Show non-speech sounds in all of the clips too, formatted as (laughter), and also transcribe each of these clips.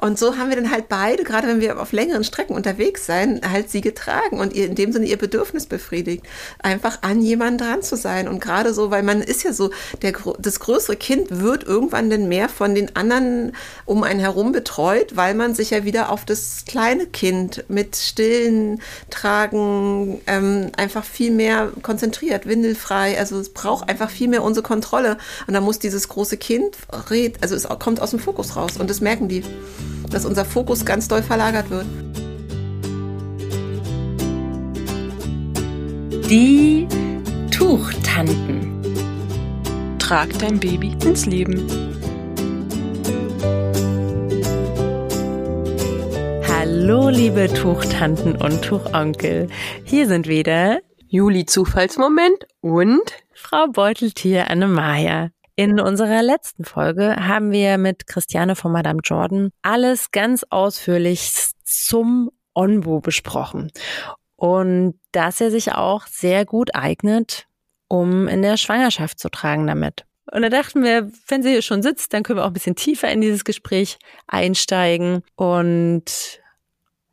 Und so haben wir dann halt beide, gerade wenn wir auf längeren Strecken unterwegs sein, halt sie getragen und ihr in dem Sinne ihr Bedürfnis befriedigt, einfach an jemanden dran zu sein. Und gerade so, weil man ist ja so, der, das größere Kind wird irgendwann dann mehr von den anderen um einen herum betreut, weil man sich ja wieder auf das kleine Kind mit stillen Tragen ähm, einfach viel mehr konzentriert, windelfrei. Also es braucht einfach viel mehr unsere Kontrolle. Und da muss dieses große Kind, also es kommt aus dem Fokus raus. Und das merken die, dass unser Fokus ganz doll verlagert wird. Die Tuchtanten. Trag dein Baby ins Leben. Hallo, liebe Tuchtanten und Tuchonkel. Hier sind wieder Juli Zufallsmoment und Frau Beuteltier Annemaya. In unserer letzten Folge haben wir mit Christiane von Madame Jordan alles ganz ausführlich zum Onbu besprochen. Und dass er sich auch sehr gut eignet, um in der Schwangerschaft zu tragen damit. Und da dachten wir, wenn sie hier schon sitzt, dann können wir auch ein bisschen tiefer in dieses Gespräch einsteigen und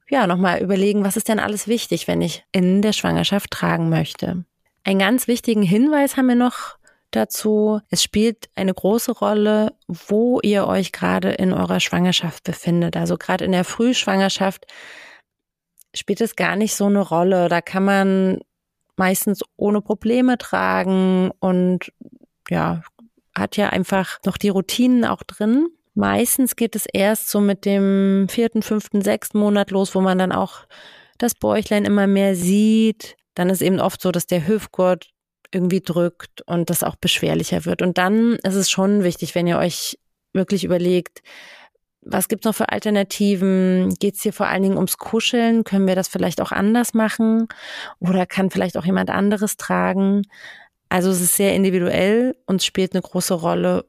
ja, nochmal überlegen, was ist denn alles wichtig, wenn ich in der Schwangerschaft tragen möchte. Einen ganz wichtigen Hinweis haben wir noch dazu. Es spielt eine große Rolle, wo ihr euch gerade in eurer Schwangerschaft befindet. Also gerade in der Frühschwangerschaft spielt es gar nicht so eine Rolle. Da kann man meistens ohne Probleme tragen und ja, hat ja einfach noch die Routinen auch drin. Meistens geht es erst so mit dem vierten, fünften, sechsten Monat los, wo man dann auch das Bäuchlein immer mehr sieht. Dann ist eben oft so, dass der Hüftgurt irgendwie drückt und das auch beschwerlicher wird. Und dann ist es schon wichtig, wenn ihr euch wirklich überlegt, was gibt's noch für Alternativen? Geht's hier vor allen Dingen ums Kuscheln? Können wir das vielleicht auch anders machen? Oder kann vielleicht auch jemand anderes tragen? Also es ist sehr individuell und spielt eine große Rolle,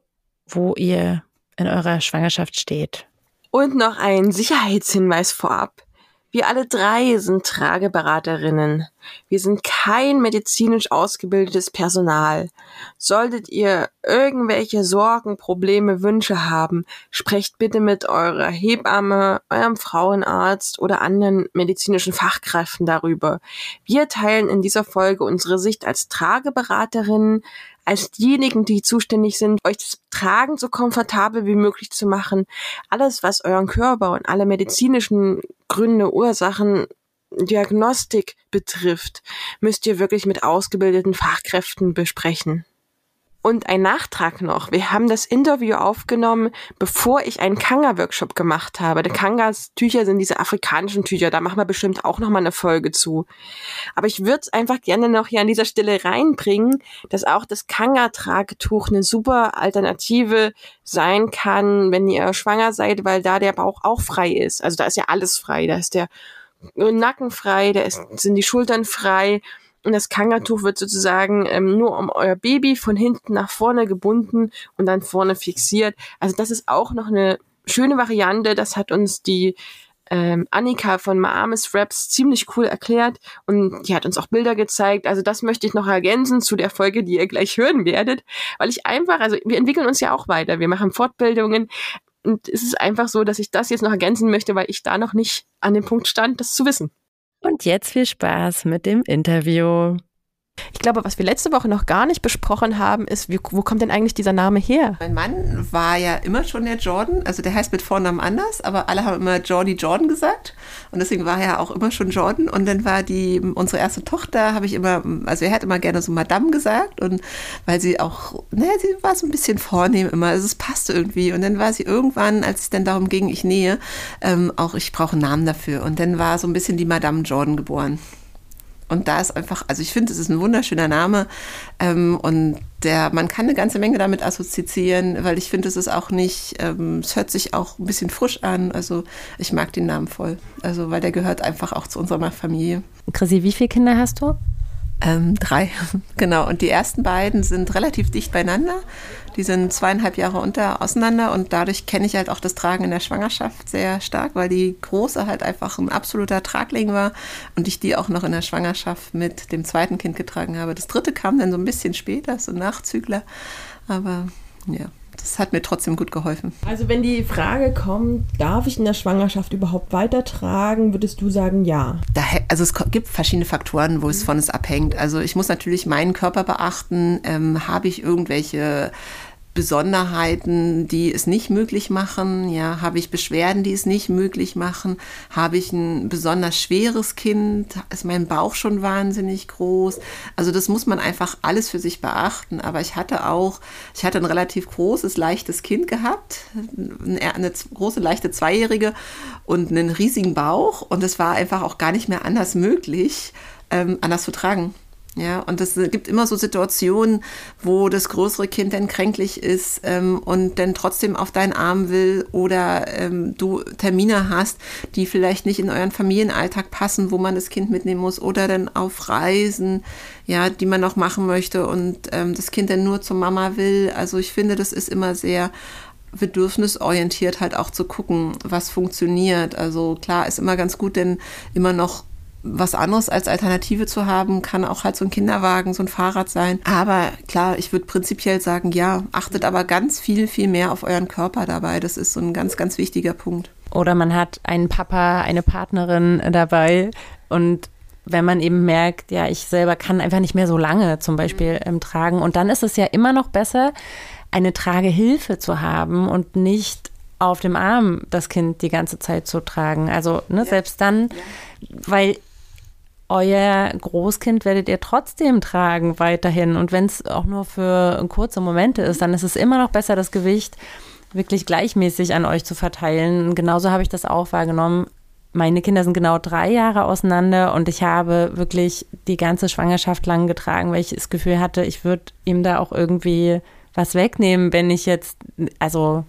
wo ihr in eurer Schwangerschaft steht. Und noch ein Sicherheitshinweis vorab. Wir alle drei sind Trageberaterinnen. Wir sind kein medizinisch ausgebildetes Personal. Solltet ihr irgendwelche Sorgen, Probleme, Wünsche haben, sprecht bitte mit eurer Hebamme, eurem Frauenarzt oder anderen medizinischen Fachkräften darüber. Wir teilen in dieser Folge unsere Sicht als Trageberaterinnen, als diejenigen, die zuständig sind, euch das Tragen so komfortabel wie möglich zu machen. Alles, was euren Körper und alle medizinischen Gründe, Ursachen, Diagnostik betrifft, müsst ihr wirklich mit ausgebildeten Fachkräften besprechen. Und ein Nachtrag noch. Wir haben das Interview aufgenommen, bevor ich einen Kanga-Workshop gemacht habe. Die Kangas-Tücher sind diese afrikanischen Tücher. Da machen wir bestimmt auch noch mal eine Folge zu. Aber ich würde es einfach gerne noch hier an dieser Stelle reinbringen, dass auch das Kanga-Tragetuch eine super Alternative sein kann, wenn ihr schwanger seid, weil da der Bauch auch frei ist. Also da ist ja alles frei. Da ist der Nacken frei, da ist, sind die Schultern frei und das Kangatuch wird sozusagen ähm, nur um euer Baby von hinten nach vorne gebunden und dann vorne fixiert. Also das ist auch noch eine schöne Variante. Das hat uns die ähm, Annika von Maames Raps ziemlich cool erklärt und die hat uns auch Bilder gezeigt. Also das möchte ich noch ergänzen zu der Folge, die ihr gleich hören werdet, weil ich einfach, also wir entwickeln uns ja auch weiter. Wir machen Fortbildungen und es ist einfach so, dass ich das jetzt noch ergänzen möchte, weil ich da noch nicht an dem Punkt stand, das zu wissen. Und jetzt viel Spaß mit dem Interview. Ich glaube, was wir letzte Woche noch gar nicht besprochen haben, ist, wie, wo kommt denn eigentlich dieser Name her? Mein Mann war ja immer schon der Jordan, also der heißt mit Vornamen anders, aber alle haben immer Jordi Jordan gesagt und deswegen war er auch immer schon Jordan und dann war die, unsere erste Tochter, habe ich immer, also er hat immer gerne so Madame gesagt und weil sie auch, naja, sie war so ein bisschen vornehm immer, also es passte irgendwie und dann war sie irgendwann, als es dann darum ging, ich nähe, ähm, auch ich brauche einen Namen dafür und dann war so ein bisschen die Madame Jordan geboren. Und da ist einfach, also ich finde, es ist ein wunderschöner Name ähm, und der, man kann eine ganze Menge damit assoziieren, weil ich finde, es ist auch nicht, ähm, es hört sich auch ein bisschen frisch an. Also ich mag den Namen voll. Also weil der gehört einfach auch zu unserer Familie. Chrissy, wie viele Kinder hast du? Ähm, drei, (laughs) genau. Und die ersten beiden sind relativ dicht beieinander. Die sind zweieinhalb Jahre unter auseinander und dadurch kenne ich halt auch das Tragen in der Schwangerschaft sehr stark, weil die große halt einfach ein absoluter Tragling war und ich die auch noch in der Schwangerschaft mit dem zweiten Kind getragen habe. Das dritte kam dann so ein bisschen später, so Nachzügler. Aber ja, es hat mir trotzdem gut geholfen. Also wenn die Frage kommt, darf ich in der Schwangerschaft überhaupt weitertragen, würdest du sagen ja? Da, also es gibt verschiedene Faktoren, wo es von es abhängt. Also ich muss natürlich meinen Körper beachten. Ähm, Habe ich irgendwelche Besonderheiten, die es nicht möglich machen? Ja, habe ich Beschwerden, die es nicht möglich machen? Habe ich ein besonders schweres Kind? Ist mein Bauch schon wahnsinnig groß? Also das muss man einfach alles für sich beachten. Aber ich hatte auch, ich hatte ein relativ großes, leichtes Kind gehabt, eine, eine große, leichte Zweijährige und einen riesigen Bauch. Und es war einfach auch gar nicht mehr anders möglich, ähm, anders zu tragen. Ja, und es gibt immer so Situationen, wo das größere Kind dann kränklich ist ähm, und dann trotzdem auf deinen Arm will oder ähm, du Termine hast, die vielleicht nicht in euren Familienalltag passen, wo man das Kind mitnehmen muss oder dann auf Reisen, ja, die man noch machen möchte und ähm, das Kind dann nur zur Mama will. Also ich finde, das ist immer sehr bedürfnisorientiert halt auch zu gucken, was funktioniert. Also klar ist immer ganz gut, denn immer noch was anderes als Alternative zu haben, kann auch halt so ein Kinderwagen, so ein Fahrrad sein. Aber klar, ich würde prinzipiell sagen, ja, achtet aber ganz viel, viel mehr auf euren Körper dabei. Das ist so ein ganz, ganz wichtiger Punkt. Oder man hat einen Papa, eine Partnerin dabei und wenn man eben merkt, ja, ich selber kann einfach nicht mehr so lange zum Beispiel ähm, tragen. Und dann ist es ja immer noch besser, eine Tragehilfe zu haben und nicht auf dem Arm das Kind die ganze Zeit zu tragen. Also ne, ja. selbst dann, ja. weil euer Großkind werdet ihr trotzdem tragen weiterhin. Und wenn es auch nur für kurze Momente ist, dann ist es immer noch besser, das Gewicht wirklich gleichmäßig an euch zu verteilen. genauso habe ich das auch wahrgenommen. Meine Kinder sind genau drei Jahre auseinander und ich habe wirklich die ganze Schwangerschaft lang getragen, weil ich das Gefühl hatte, ich würde ihm da auch irgendwie was wegnehmen, wenn ich jetzt, also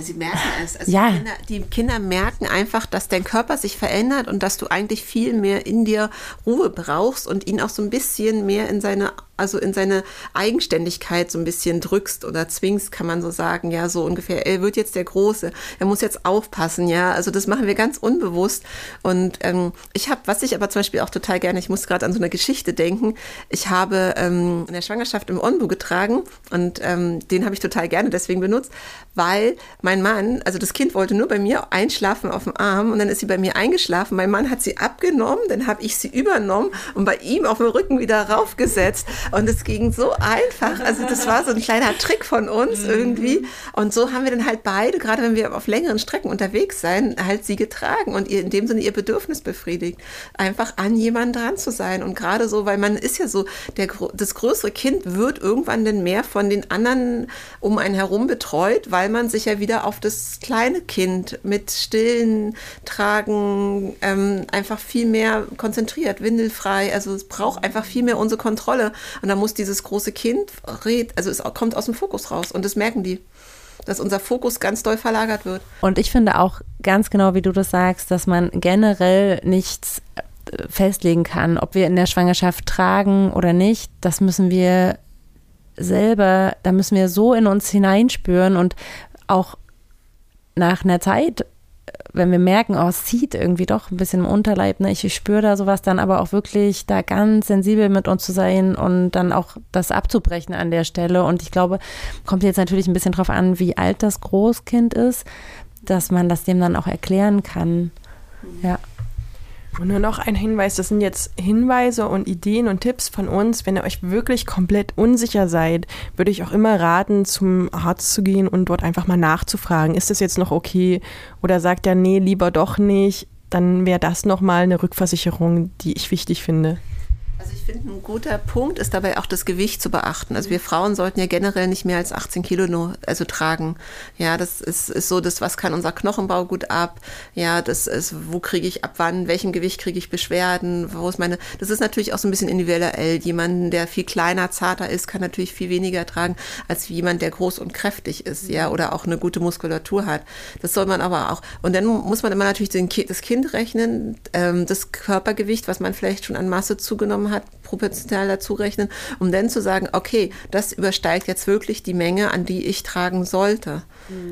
Sie merken es. Also ja. die, Kinder, die, Kinder, merken einfach, dass dein Körper sich verändert und dass du eigentlich viel mehr in dir Ruhe brauchst und ihn auch so ein bisschen mehr in seine also in seine Eigenständigkeit so ein bisschen drückst oder zwingst, kann man so sagen, ja, so ungefähr. Er wird jetzt der Große, er muss jetzt aufpassen, ja. Also das machen wir ganz unbewusst. Und ähm, ich habe, was ich aber zum Beispiel auch total gerne, ich muss gerade an so eine Geschichte denken. Ich habe ähm, in der Schwangerschaft im Onbu getragen und ähm, den habe ich total gerne deswegen benutzt, weil mein Mann, also das Kind wollte nur bei mir einschlafen auf dem Arm und dann ist sie bei mir eingeschlafen. Mein Mann hat sie abgenommen, dann habe ich sie übernommen und bei ihm auf dem Rücken wieder raufgesetzt. Und es ging so einfach. Also das war so ein kleiner Trick von uns mhm. irgendwie. Und so haben wir dann halt beide, gerade wenn wir auf längeren Strecken unterwegs sein, halt sie getragen und ihr in dem Sinne ihr Bedürfnis befriedigt. Einfach an jemanden dran zu sein. Und gerade so, weil man ist ja so, der, das größere Kind wird irgendwann dann mehr von den anderen um einen herum betreut, weil man sich ja wieder auf das kleine Kind mit Stillen, Tragen ähm, einfach viel mehr konzentriert, windelfrei. Also es braucht einfach viel mehr unsere Kontrolle. Und dann muss dieses große Kind, also es kommt aus dem Fokus raus und das merken die dass unser Fokus ganz doll verlagert wird. Und ich finde auch ganz genau, wie du das sagst, dass man generell nichts äh, festlegen kann, ob wir in der Schwangerschaft tragen oder nicht. Das müssen wir selber, da müssen wir so in uns hineinspüren und auch nach einer Zeit wenn wir merken, oh, es zieht irgendwie doch ein bisschen im Unterleib, ne? ich, ich spüre da sowas, dann aber auch wirklich da ganz sensibel mit uns zu sein und dann auch das abzubrechen an der Stelle. Und ich glaube, kommt jetzt natürlich ein bisschen drauf an, wie alt das Großkind ist, dass man das dem dann auch erklären kann. Ja. Und nur noch ein Hinweis, das sind jetzt Hinweise und Ideen und Tipps von uns. Wenn ihr euch wirklich komplett unsicher seid, würde ich auch immer raten, zum Arzt zu gehen und dort einfach mal nachzufragen, ist das jetzt noch okay? Oder sagt er, nee, lieber doch nicht, dann wäre das nochmal eine Rückversicherung, die ich wichtig finde. Also ich finde, ein guter Punkt ist dabei auch das Gewicht zu beachten. Also wir Frauen sollten ja generell nicht mehr als 18 Kilo nur, also tragen. Ja, das ist, ist so das, was kann unser Knochenbau gut ab. Ja, das ist, wo kriege ich ab wann, welchem Gewicht kriege ich Beschwerden, wo ist meine, das ist natürlich auch so ein bisschen individuell. Jemand, der viel kleiner, zarter ist, kann natürlich viel weniger tragen als jemand, der groß und kräftig ist, ja, oder auch eine gute Muskulatur hat. Das soll man aber auch. Und dann muss man immer natürlich den, das Kind rechnen, ähm, das Körpergewicht, was man vielleicht schon an Masse zugenommen hat hat, proportional dazu rechnen, um dann zu sagen, okay, das übersteigt jetzt wirklich die Menge, an die ich tragen sollte.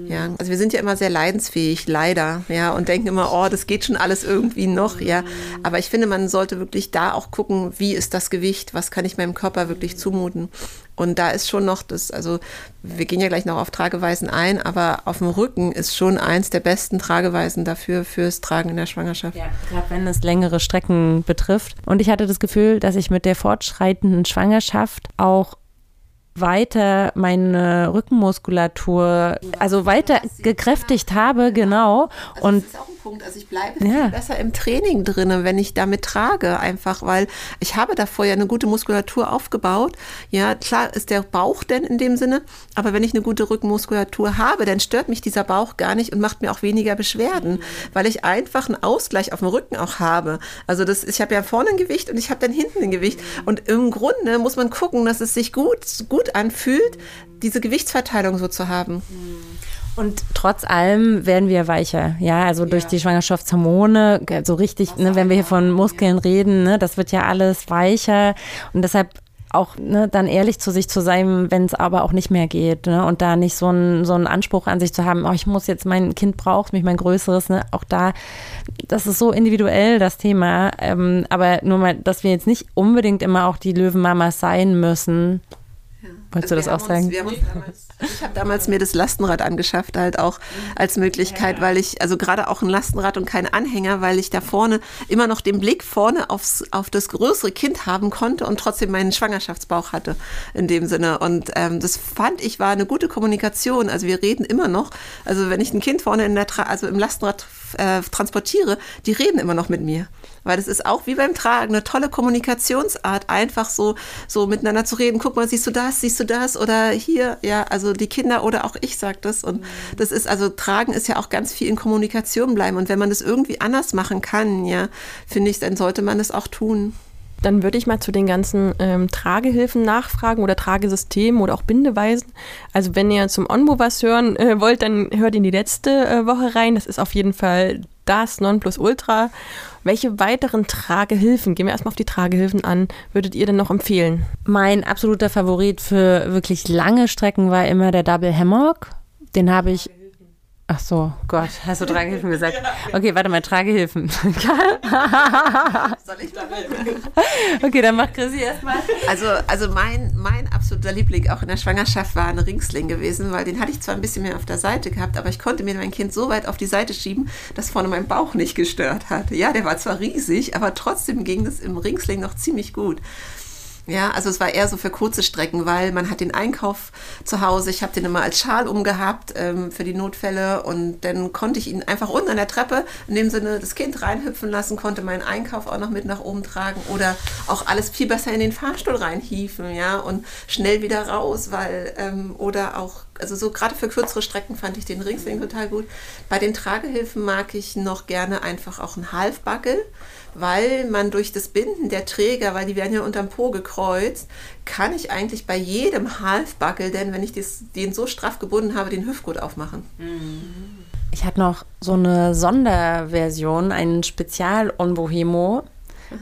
Ja, also wir sind ja immer sehr leidensfähig, leider, ja, und denken immer, oh, das geht schon alles irgendwie noch, ja. Aber ich finde, man sollte wirklich da auch gucken, wie ist das Gewicht, was kann ich meinem Körper wirklich zumuten. Und da ist schon noch das, also wir gehen ja gleich noch auf Trageweisen ein, aber auf dem Rücken ist schon eins der besten Trageweisen dafür fürs Tragen in der Schwangerschaft. Ja, gerade wenn es längere Strecken betrifft. Und ich hatte das Gefühl, dass ich mit der fortschreitenden Schwangerschaft auch weiter meine Rückenmuskulatur, also weiter gekräftigt habe, genau. Also und Punkt. Also ich bleibe ja. viel besser im Training drin, wenn ich damit trage, einfach, weil ich habe davor ja eine gute Muskulatur aufgebaut. Ja, klar ist der Bauch denn in dem Sinne, aber wenn ich eine gute Rückenmuskulatur habe, dann stört mich dieser Bauch gar nicht und macht mir auch weniger Beschwerden, mhm. weil ich einfach einen Ausgleich auf dem Rücken auch habe. Also das, ich habe ja vorne ein Gewicht und ich habe dann hinten ein Gewicht. Mhm. Und im Grunde muss man gucken, dass es sich gut, gut anfühlt, diese Gewichtsverteilung so zu haben. Und trotz allem werden wir weicher, ja, also durch ja. die Schwangerschaftshormone, so richtig, ne, wenn wir hier von Muskeln ja. reden, ne, das wird ja alles weicher und deshalb auch ne, dann ehrlich zu sich zu sein, wenn es aber auch nicht mehr geht ne, und da nicht so einen so einen Anspruch an sich zu haben, oh, ich muss jetzt, mein Kind braucht mich, mein Größeres, ne, auch da, das ist so individuell, das Thema, ähm, aber nur mal, dass wir jetzt nicht unbedingt immer auch die Löwenmamas sein müssen, Wolltest also du das auch sagen? Uns, ich habe damals mir das Lastenrad angeschafft, halt auch als Möglichkeit, weil ich, also gerade auch ein Lastenrad und kein Anhänger, weil ich da vorne immer noch den Blick vorne aufs, auf das größere Kind haben konnte und trotzdem meinen Schwangerschaftsbauch hatte in dem Sinne. Und ähm, das fand ich war eine gute Kommunikation. Also wir reden immer noch, also wenn ich ein Kind vorne in der, Tra also im Lastenrad äh, transportiere, die reden immer noch mit mir. Weil das ist auch wie beim Tragen eine tolle Kommunikationsart, einfach so, so miteinander zu reden. Guck mal, siehst du das, siehst du das oder hier, ja, also die Kinder oder auch ich sage das. Und das ist, also Tragen ist ja auch ganz viel in Kommunikation bleiben. Und wenn man das irgendwie anders machen kann, ja, finde ich, dann sollte man das auch tun. Dann würde ich mal zu den ganzen ähm, Tragehilfen nachfragen oder Tragesystemen oder auch Bindeweisen. Also wenn ihr zum Onbo was hören äh, wollt, dann hört in die letzte äh, Woche rein. Das ist auf jeden Fall das Nonplusultra. Welche weiteren Tragehilfen, gehen wir erstmal auf die Tragehilfen an, würdet ihr denn noch empfehlen? Mein absoluter Favorit für wirklich lange Strecken war immer der Double Hammock. Den habe ich Ach so, Gott, hast du Tragehilfen (laughs) gesagt? Okay, warte mal, Tragehilfen. Soll ich da Okay, dann macht Chrissy erstmal. Also, also mein, mein absoluter Liebling auch in der Schwangerschaft war ein Ringsling gewesen, weil den hatte ich zwar ein bisschen mehr auf der Seite gehabt, aber ich konnte mir mein Kind so weit auf die Seite schieben, dass vorne mein Bauch nicht gestört hat. Ja, der war zwar riesig, aber trotzdem ging es im Ringsling noch ziemlich gut. Ja, also es war eher so für kurze Strecken, weil man hat den Einkauf zu Hause. Ich habe den immer als Schal umgehabt ähm, für die Notfälle und dann konnte ich ihn einfach unten an der Treppe, in dem Sinne das Kind reinhüpfen lassen, konnte meinen Einkauf auch noch mit nach oben tragen oder auch alles viel besser in den Fahrstuhl reinhieven, ja, und schnell wieder raus, weil ähm, oder auch also so gerade für kürzere Strecken fand ich den Ringsling total gut. Bei den Tragehilfen mag ich noch gerne einfach auch einen Halfbackel weil man durch das Binden der Träger, weil die werden ja unterm Po gekreuzt, kann ich eigentlich bei jedem Halfbuckle, denn wenn ich das, den so straff gebunden habe, den Hüftgurt aufmachen. Ich hatte noch so eine Sonderversion, einen Spezial-Onbohemo.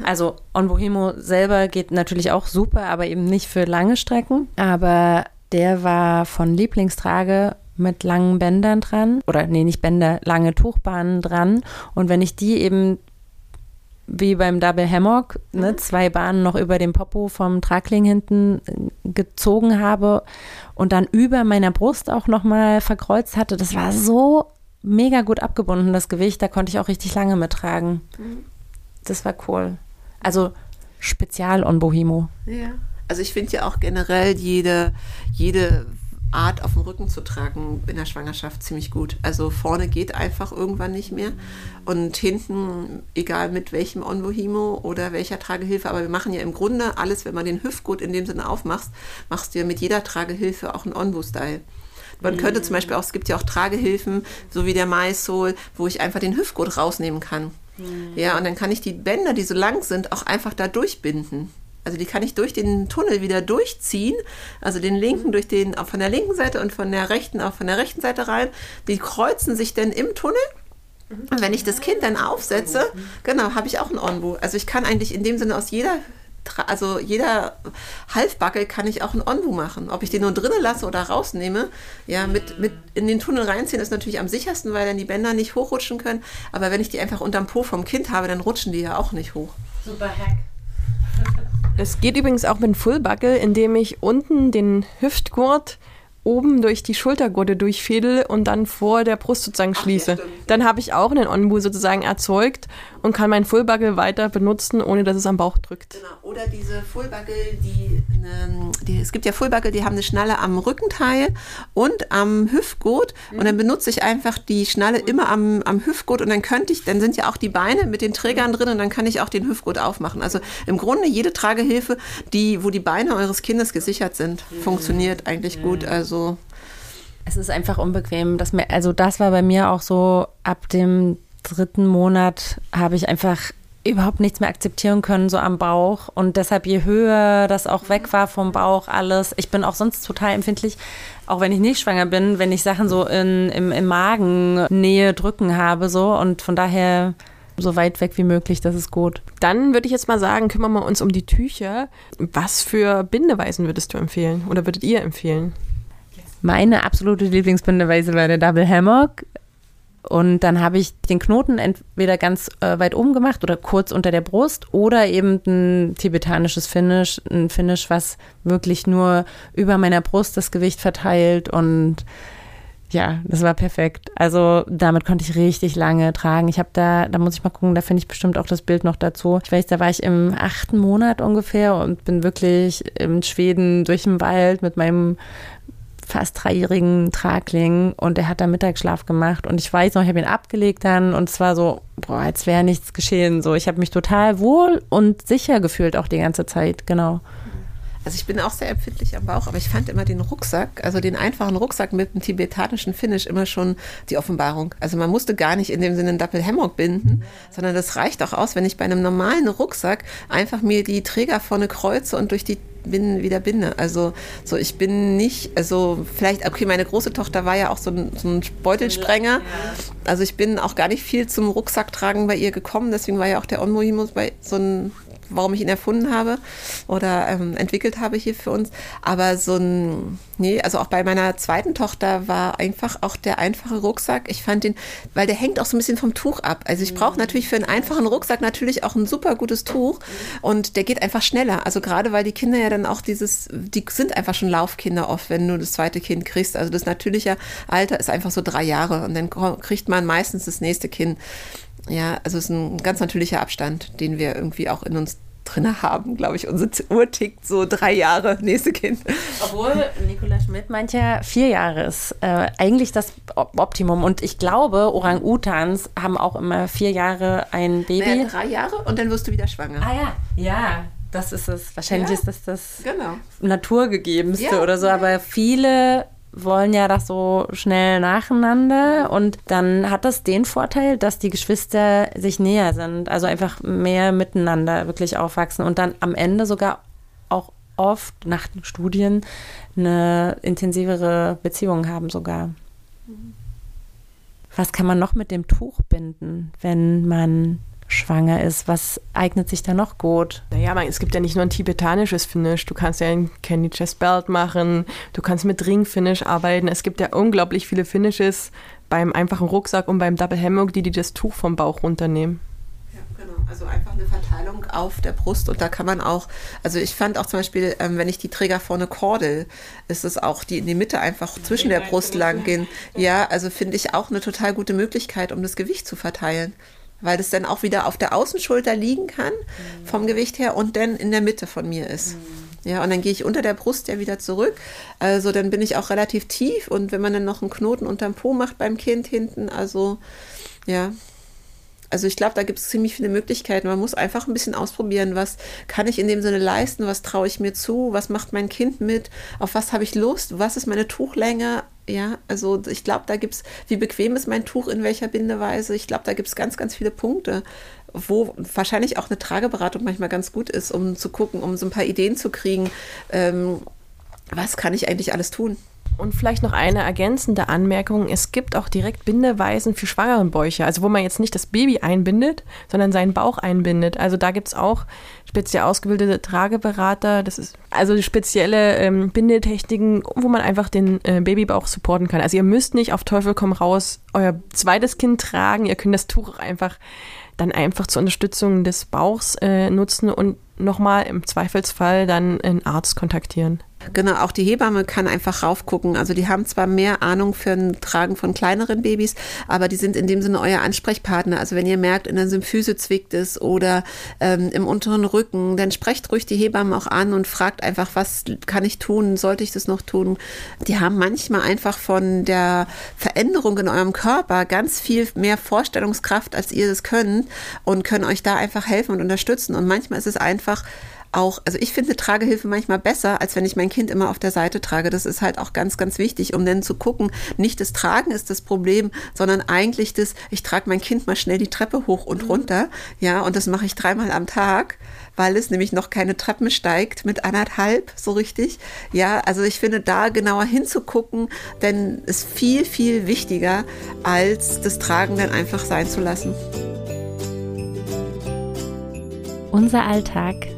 Also Onbohemo selber geht natürlich auch super, aber eben nicht für lange Strecken. Aber der war von Lieblingstrage mit langen Bändern dran. Oder nee, nicht Bänder, lange Tuchbahnen dran. Und wenn ich die eben wie beim Double Hammock, ne, mhm. zwei Bahnen noch über dem Popo vom Tragling hinten äh, gezogen habe und dann über meiner Brust auch nochmal verkreuzt hatte. Das war so mega gut abgebunden, das Gewicht. Da konnte ich auch richtig lange mittragen. Mhm. Das war cool. Also Spezial on Bohemo. Ja. Also ich finde ja auch generell jede, jede Art auf dem Rücken zu tragen in der Schwangerschaft ziemlich gut. Also vorne geht einfach irgendwann nicht mehr und hinten, egal mit welchem Onbohimo oder welcher Tragehilfe, aber wir machen ja im Grunde alles, wenn man den Hüftgurt in dem Sinne aufmachst, machst du ja mit jeder Tragehilfe auch einen Onbo-Style. Man mhm. könnte zum Beispiel auch, es gibt ja auch Tragehilfen, so wie der MySoul, wo ich einfach den Hüftgurt rausnehmen kann. Mhm. Ja, und dann kann ich die Bänder, die so lang sind, auch einfach da durchbinden. Also die kann ich durch den Tunnel wieder durchziehen. Also den linken durch den, von der linken Seite und von der rechten auch von der rechten Seite rein. Die kreuzen sich dann im Tunnel. Und wenn ich das Kind dann aufsetze, genau, habe ich auch ein Onbu. Also ich kann eigentlich in dem Sinne aus jeder also jeder Halfbackel kann ich auch ein Onbu machen. Ob ich den nur drinnen lasse oder rausnehme, ja, mit, mit in den Tunnel reinziehen ist natürlich am sichersten, weil dann die Bänder nicht hochrutschen können. Aber wenn ich die einfach unterm Po vom Kind habe, dann rutschen die ja auch nicht hoch. Super Hack. Es geht übrigens auch mit Fullbuckle, indem ich unten den Hüftgurt oben durch die Schultergurte durchfädel und dann vor der Brust sozusagen schließe. Ja, dann habe ich auch einen Onbu sozusagen erzeugt und kann meinen Fullbuckle weiter benutzen, ohne dass es am Bauch drückt. Genau. Oder diese Fullbuckle, die, ne, die, es gibt ja Fullbuckle, die haben eine Schnalle am Rückenteil und am Hüftgurt mhm. und dann benutze ich einfach die Schnalle immer am, am Hüftgurt und dann könnte ich, dann sind ja auch die Beine mit den Trägern drin und dann kann ich auch den Hüftgurt aufmachen. Also im Grunde jede Tragehilfe, die, wo die Beine eures Kindes gesichert sind, mhm. funktioniert eigentlich gut. Also so. Es ist einfach unbequem. Dass mir, also das war bei mir auch so, ab dem dritten Monat habe ich einfach überhaupt nichts mehr akzeptieren können, so am Bauch. Und deshalb, je höher das auch weg war vom Bauch, alles. Ich bin auch sonst total empfindlich, auch wenn ich nicht schwanger bin, wenn ich Sachen so in, im, im Magen Nähe drücken habe, so. Und von daher so weit weg wie möglich, das ist gut. Dann würde ich jetzt mal sagen, kümmern wir uns um die Tücher. Was für Bindeweisen würdest du empfehlen oder würdet ihr empfehlen? Meine absolute Lieblingsbindeweise war der Double Hammock. Und dann habe ich den Knoten entweder ganz äh, weit oben gemacht oder kurz unter der Brust oder eben ein tibetanisches Finish, ein Finish, was wirklich nur über meiner Brust das Gewicht verteilt und ja, das war perfekt. Also damit konnte ich richtig lange tragen. Ich habe da, da muss ich mal gucken, da finde ich bestimmt auch das Bild noch dazu. Ich weiß, da war ich im achten Monat ungefähr und bin wirklich in Schweden durch den Wald mit meinem fast dreijährigen Tragling und er hat da Mittagsschlaf gemacht und ich weiß noch, ich habe ihn abgelegt dann und es war so, boah, als wäre nichts geschehen. So, ich habe mich total wohl und sicher gefühlt auch die ganze Zeit, genau. Also ich bin auch sehr empfindlich am Bauch, aber ich fand immer den Rucksack, also den einfachen Rucksack mit dem tibetanischen Finish immer schon die Offenbarung. Also man musste gar nicht in dem Sinne einen Doppel Hammock binden, sondern das reicht auch aus, wenn ich bei einem normalen Rucksack einfach mir die Träger vorne kreuze und durch die bin, wieder binde. Also so, ich bin nicht, also vielleicht, okay, meine große Tochter war ja auch so ein, so ein Beutelsprenger. Also ich bin auch gar nicht viel zum Rucksacktragen bei ihr gekommen, deswegen war ja auch der Onmohimus bei so ein warum ich ihn erfunden habe oder ähm, entwickelt habe hier für uns. Aber so ein, nee, also auch bei meiner zweiten Tochter war einfach auch der einfache Rucksack. Ich fand den, weil der hängt auch so ein bisschen vom Tuch ab. Also ich brauche mhm. natürlich für einen einfachen Rucksack natürlich auch ein super gutes Tuch und der geht einfach schneller. Also gerade weil die Kinder ja dann auch dieses, die sind einfach schon Laufkinder oft, wenn du das zweite Kind kriegst. Also das natürliche Alter ist einfach so drei Jahre und dann kriegt man meistens das nächste Kind. Ja, also es ist ein ganz natürlicher Abstand, den wir irgendwie auch in uns drin haben, glaube ich. Unsere Uhr tickt so drei Jahre, (laughs) nächste Kind. Obwohl Nicola Schmidt meint ja, vier Jahre ist äh, eigentlich das Optimum. Und ich glaube, Orang-Utans haben auch immer vier Jahre ein Baby. Naja, drei Jahre und dann wirst du wieder schwanger. Ah ja, ja. Das ist es. Wahrscheinlich ja, ist das das genau. Naturgegebenste ja, oder so. Aber viele wollen ja das so schnell nacheinander und dann hat das den Vorteil, dass die Geschwister sich näher sind, also einfach mehr miteinander wirklich aufwachsen und dann am Ende sogar auch oft nach den Studien eine intensivere Beziehung haben sogar. Was kann man noch mit dem Tuch binden, wenn man schwanger ist. Was eignet sich da noch gut? Naja, es gibt ja nicht nur ein tibetanisches Finish. Du kannst ja ein Candy Chest Belt machen, du kannst mit Ring Finish arbeiten. Es gibt ja unglaublich viele Finishes beim einfachen Rucksack und beim Double Hammock, die, die das Tuch vom Bauch runternehmen. Genau. Also einfach eine Verteilung auf der Brust und da kann man auch, also ich fand auch zum Beispiel, ähm, wenn ich die Träger vorne kordel, ist es auch die in die Mitte einfach zwischen der Brust lang gehen. Ja, also finde ich auch eine total gute Möglichkeit, um das Gewicht zu verteilen weil das dann auch wieder auf der Außenschulter liegen kann mhm. vom Gewicht her und dann in der Mitte von mir ist. Mhm. Ja, und dann gehe ich unter der Brust ja wieder zurück. Also dann bin ich auch relativ tief und wenn man dann noch einen Knoten unterm Po macht beim Kind hinten, also ja, also ich glaube, da gibt es ziemlich viele Möglichkeiten. Man muss einfach ein bisschen ausprobieren, was kann ich in dem Sinne leisten, was traue ich mir zu, was macht mein Kind mit, auf was habe ich Lust, was ist meine Tuchlänge. Ja, also ich glaube, da gibt es, wie bequem ist mein Tuch in welcher Bindeweise. Ich glaube, da gibt es ganz, ganz viele Punkte, wo wahrscheinlich auch eine Trageberatung manchmal ganz gut ist, um zu gucken, um so ein paar Ideen zu kriegen, ähm, was kann ich eigentlich alles tun. Und vielleicht noch eine ergänzende Anmerkung. Es gibt auch direkt Bindeweisen für Schwangerenbäuche. Also wo man jetzt nicht das Baby einbindet, sondern seinen Bauch einbindet. Also da gibt es auch speziell ausgebildete Trageberater. Das ist also spezielle ähm, Bindetechniken, wo man einfach den äh, Babybauch supporten kann. Also ihr müsst nicht auf Teufel komm raus euer zweites Kind tragen. Ihr könnt das Tuch auch einfach dann einfach zur Unterstützung des Bauchs äh, nutzen und nochmal im Zweifelsfall dann einen Arzt kontaktieren. Genau, auch die Hebamme kann einfach raufgucken. Also die haben zwar mehr Ahnung für ein Tragen von kleineren Babys, aber die sind in dem Sinne euer Ansprechpartner. Also wenn ihr merkt, in der Symphyse zwickt es oder ähm, im unteren Rücken, dann sprecht ruhig die Hebamme auch an und fragt einfach, was kann ich tun? Sollte ich das noch tun? Die haben manchmal einfach von der Veränderung in eurem Körper ganz viel mehr Vorstellungskraft, als ihr das könnt und können euch da einfach helfen und unterstützen. Und manchmal ist es einfach auch, also ich finde Tragehilfe manchmal besser, als wenn ich mein Kind immer auf der Seite trage. Das ist halt auch ganz, ganz wichtig, um dann zu gucken, nicht das Tragen ist das Problem, sondern eigentlich das, ich trage mein Kind mal schnell die Treppe hoch und mhm. runter. Ja, und das mache ich dreimal am Tag, weil es nämlich noch keine Treppen steigt mit anderthalb, so richtig. Ja, also ich finde da genauer hinzugucken, denn ist viel, viel wichtiger, als das Tragen dann einfach sein zu lassen. Unser Alltag